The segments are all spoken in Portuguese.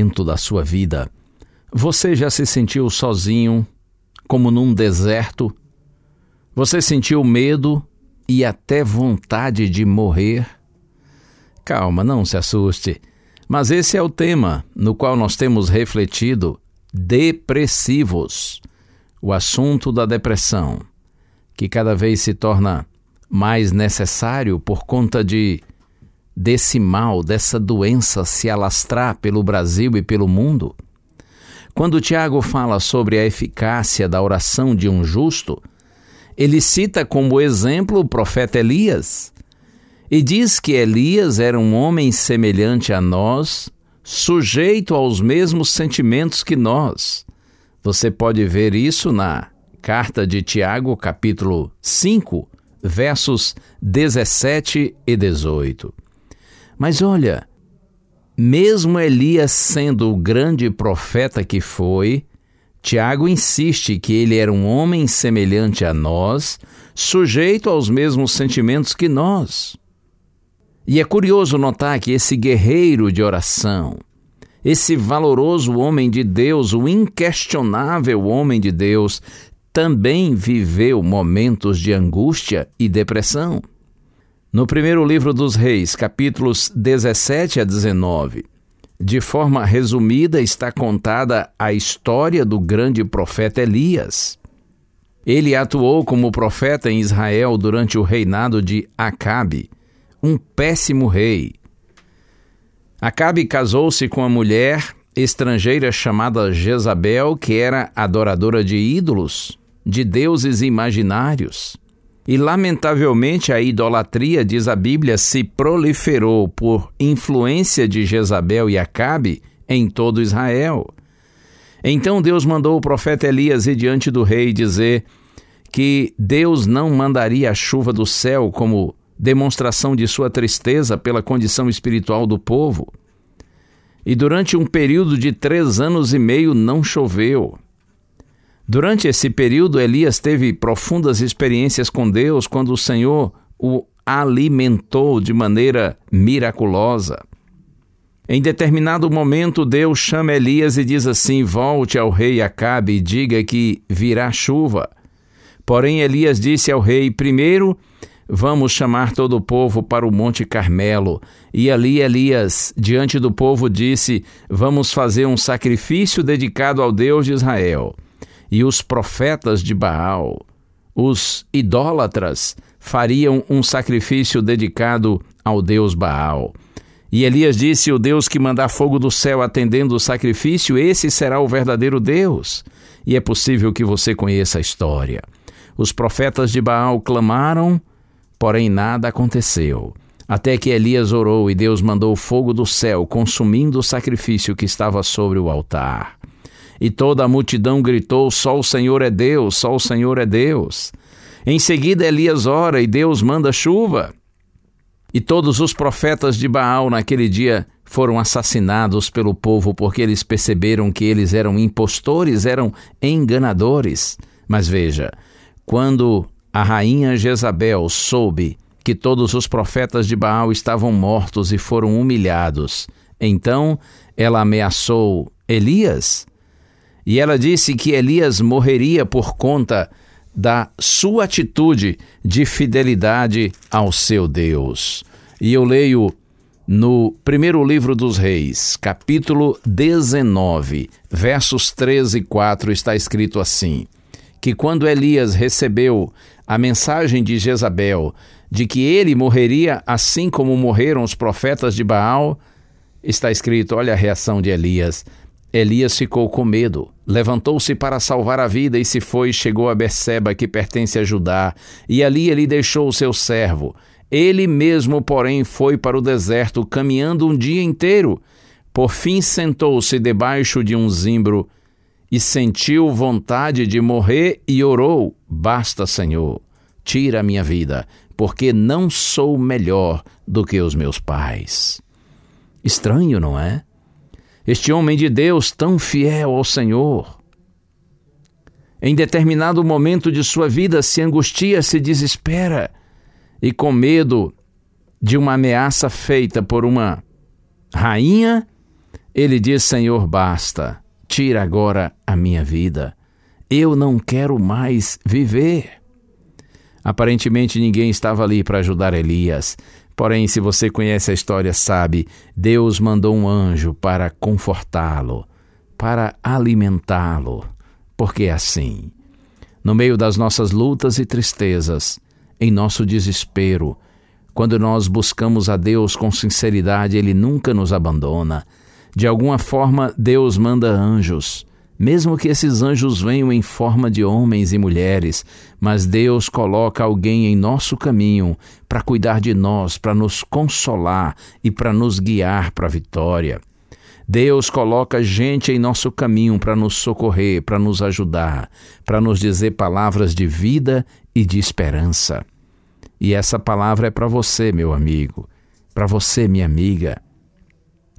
momento da sua vida, você já se sentiu sozinho, como num deserto? Você sentiu medo e até vontade de morrer? Calma, não se assuste. Mas esse é o tema no qual nós temos refletido: depressivos. O assunto da depressão, que cada vez se torna mais necessário por conta de desse mal, dessa doença se alastrar pelo Brasil e pelo mundo? Quando Tiago fala sobre a eficácia da oração de um justo, ele cita como exemplo o profeta Elias e diz que Elias era um homem semelhante a nós, sujeito aos mesmos sentimentos que nós. Você pode ver isso na carta de Tiago, capítulo 5, versos 17 e 18. Mas olha, mesmo Elias sendo o grande profeta que foi, Tiago insiste que ele era um homem semelhante a nós, sujeito aos mesmos sentimentos que nós. E é curioso notar que esse guerreiro de oração, esse valoroso homem de Deus, o inquestionável homem de Deus, também viveu momentos de angústia e depressão. No primeiro livro dos Reis, capítulos 17 a 19, de forma resumida está contada a história do grande profeta Elias. Ele atuou como profeta em Israel durante o reinado de Acabe, um péssimo rei. Acabe casou-se com uma mulher estrangeira chamada Jezabel, que era adoradora de ídolos, de deuses imaginários. E, lamentavelmente, a idolatria, diz a Bíblia, se proliferou por influência de Jezabel e Acabe em todo Israel. Então Deus mandou o profeta Elias ir diante do rei dizer que Deus não mandaria a chuva do céu como demonstração de sua tristeza pela condição espiritual do povo. E durante um período de três anos e meio não choveu. Durante esse período, Elias teve profundas experiências com Deus quando o Senhor o alimentou de maneira miraculosa. Em determinado momento, Deus chama Elias e diz assim: Volte ao rei Acabe e diga que virá chuva. Porém, Elias disse ao rei: Primeiro, vamos chamar todo o povo para o Monte Carmelo. E ali Elias, diante do povo, disse: Vamos fazer um sacrifício dedicado ao Deus de Israel e os profetas de Baal, os idólatras, fariam um sacrifício dedicado ao deus Baal. E Elias disse: O Deus que mandar fogo do céu atendendo o sacrifício, esse será o verdadeiro Deus. E é possível que você conheça a história. Os profetas de Baal clamaram, porém nada aconteceu. Até que Elias orou e Deus mandou fogo do céu, consumindo o sacrifício que estava sobre o altar. E toda a multidão gritou: Só o Senhor é Deus, só o Senhor é Deus. Em seguida, Elias ora e Deus manda chuva. E todos os profetas de Baal naquele dia foram assassinados pelo povo porque eles perceberam que eles eram impostores, eram enganadores. Mas veja, Quando a rainha Jezabel soube que todos os profetas de Baal estavam mortos e foram humilhados, então ela ameaçou Elias e ela disse que Elias morreria por conta da sua atitude de fidelidade ao seu Deus. E eu leio no primeiro livro dos Reis, capítulo 19, versos 13 e 4, está escrito assim: que quando Elias recebeu a mensagem de Jezabel de que ele morreria assim como morreram os profetas de Baal, está escrito: olha a reação de Elias. Elias ficou com medo, levantou-se para salvar a vida e se foi chegou a Berseba, que pertence a Judá, e ali ele deixou o seu servo. Ele mesmo, porém, foi para o deserto, caminhando um dia inteiro. Por fim, sentou-se debaixo de um zimbro e sentiu vontade de morrer e orou: Basta, Senhor, tira a minha vida, porque não sou melhor do que os meus pais. Estranho, não é? Este homem de Deus tão fiel ao Senhor. Em determinado momento de sua vida se angustia, se desespera e com medo de uma ameaça feita por uma rainha, ele diz: Senhor, basta, tira agora a minha vida. Eu não quero mais viver. Aparentemente ninguém estava ali para ajudar Elias, Porém, se você conhece a história, sabe, Deus mandou um anjo para confortá-lo, para alimentá-lo. Porque é assim, no meio das nossas lutas e tristezas, em nosso desespero, quando nós buscamos a Deus com sinceridade, Ele nunca nos abandona. De alguma forma, Deus manda anjos mesmo que esses anjos venham em forma de homens e mulheres, mas Deus coloca alguém em nosso caminho para cuidar de nós, para nos consolar e para nos guiar para a vitória. Deus coloca gente em nosso caminho para nos socorrer, para nos ajudar, para nos dizer palavras de vida e de esperança. E essa palavra é para você, meu amigo, para você, minha amiga,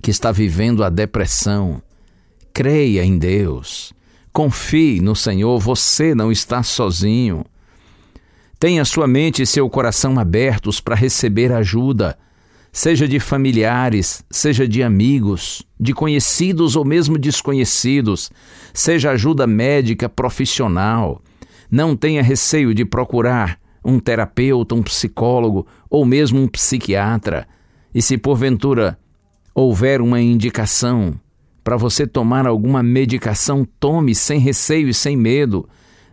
que está vivendo a depressão, Creia em Deus. Confie no Senhor, você não está sozinho. Tenha sua mente e seu coração abertos para receber ajuda, seja de familiares, seja de amigos, de conhecidos ou mesmo desconhecidos, seja ajuda médica profissional. Não tenha receio de procurar um terapeuta, um psicólogo ou mesmo um psiquiatra. E se porventura houver uma indicação, para você tomar alguma medicação, tome sem receio e sem medo.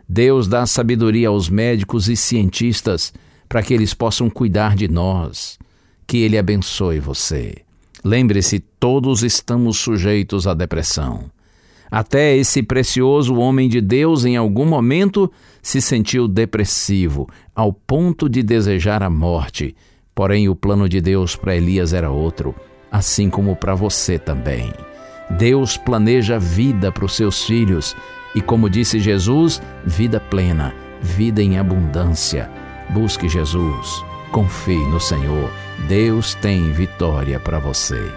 Deus dá sabedoria aos médicos e cientistas para que eles possam cuidar de nós. Que Ele abençoe você. Lembre-se, todos estamos sujeitos à depressão. Até esse precioso homem de Deus, em algum momento, se sentiu depressivo, ao ponto de desejar a morte. Porém, o plano de Deus para Elias era outro, assim como para você também. Deus planeja vida para os seus filhos e, como disse Jesus, vida plena, vida em abundância. Busque Jesus, confie no Senhor. Deus tem vitória para você.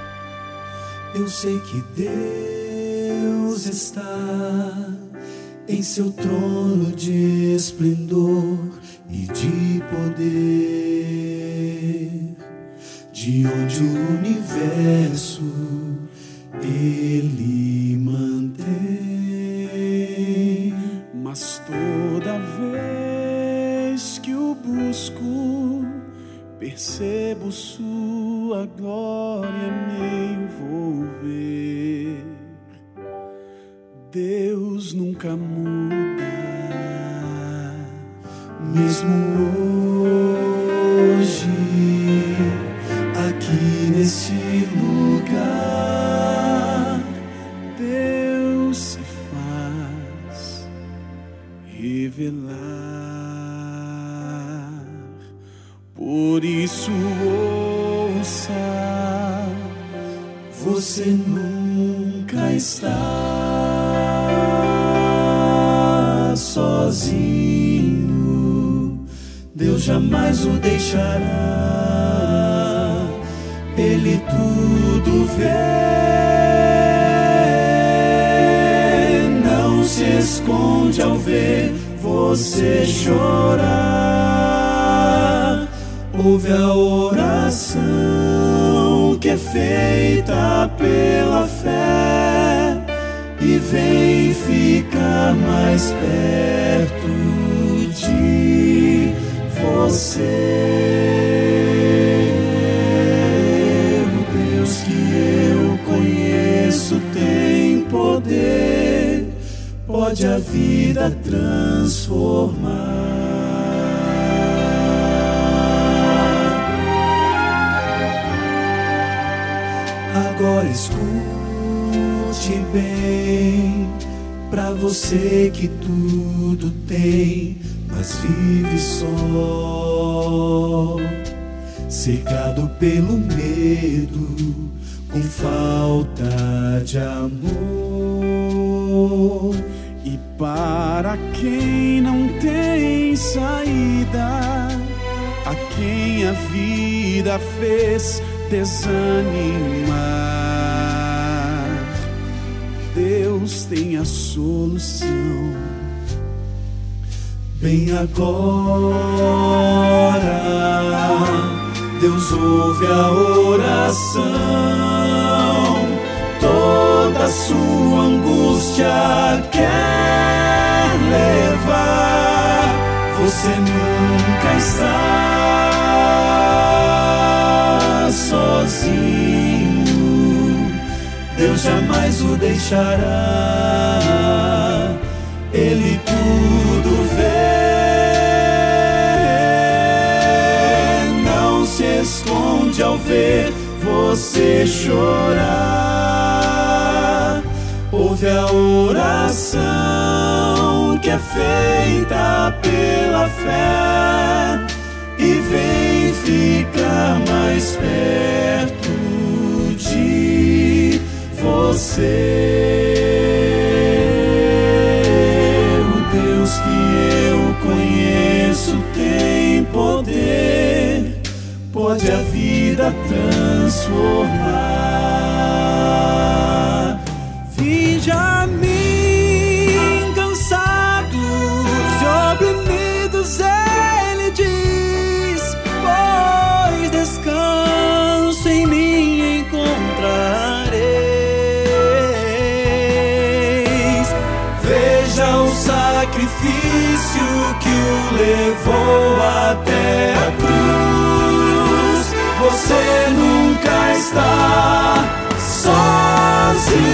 Eu sei que Deus está em seu trono de esplendor e de poder, de onde o universo ele mantém. Mas toda vez que o busco, percebo sua glória me envolver. Deus nunca muda, mesmo hoje, sozinho. Deus jamais o deixará. Ele tudo vê. Não se esconde ao ver você chorar. Ouve a oração que é feita pela fé e vem ficar mais perto você. pode a vida transformar. Agora escute bem, pra você que tudo tem, mas vive só, cercado pelo medo, com falta de amor. E para quem não tem saída, a quem a vida fez desanimar, Deus tem a solução. Bem agora, Deus ouve a oração, toda sua angústia quer levar, você nunca está sozinho. Deus jamais o deixará, Ele tudo vê. Não se esconde ao ver você chorar. Ouve a oração que é feita pela fé e vem ficar mais perto de você. O Deus que eu conheço tem poder, pode a vida transformar. Até a cruz. Você nunca está sozinho.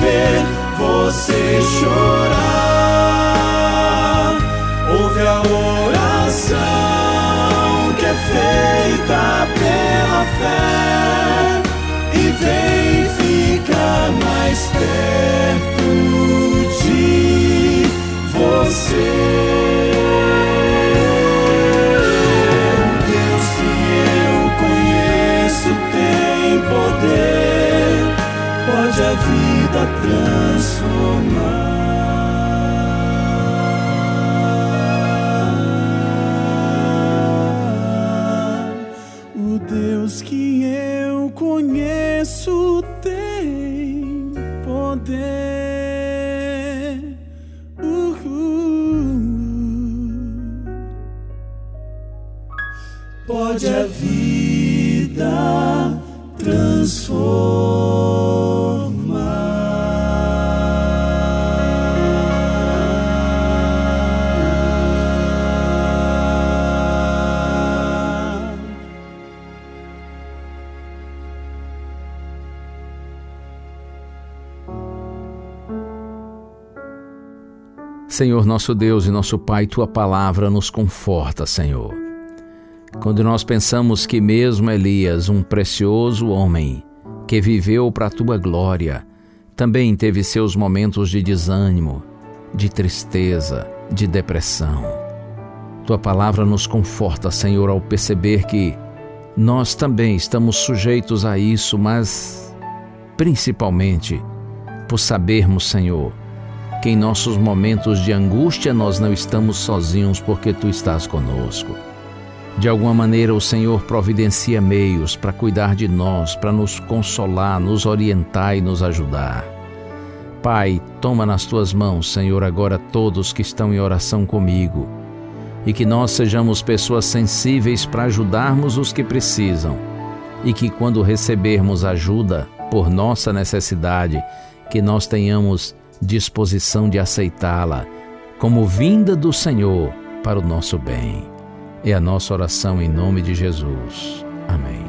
Ver você chorar. Ouve a oração que é feita pela fé e vem ficar mais perto de você. Vida transformar. Senhor nosso Deus e nosso Pai, tua palavra nos conforta, Senhor. Quando nós pensamos que mesmo Elias, um precioso homem, que viveu para a tua glória, também teve seus momentos de desânimo, de tristeza, de depressão. Tua palavra nos conforta, Senhor, ao perceber que nós também estamos sujeitos a isso, mas principalmente por sabermos, Senhor, que em nossos momentos de angústia nós não estamos sozinhos porque tu estás conosco. De alguma maneira, o Senhor providencia meios para cuidar de nós, para nos consolar, nos orientar e nos ajudar. Pai, toma nas tuas mãos, Senhor, agora todos que estão em oração comigo e que nós sejamos pessoas sensíveis para ajudarmos os que precisam e que, quando recebermos ajuda por nossa necessidade, que nós tenhamos disposição de aceitá-la como vinda do Senhor para o nosso bem. É a nossa oração em nome de Jesus. Amém.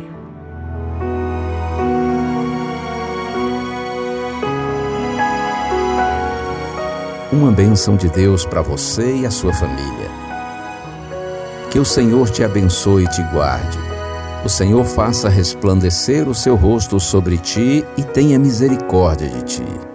Uma bênção de Deus para você e a sua família. Que o Senhor te abençoe e te guarde. O Senhor faça resplandecer o seu rosto sobre ti e tenha misericórdia de ti.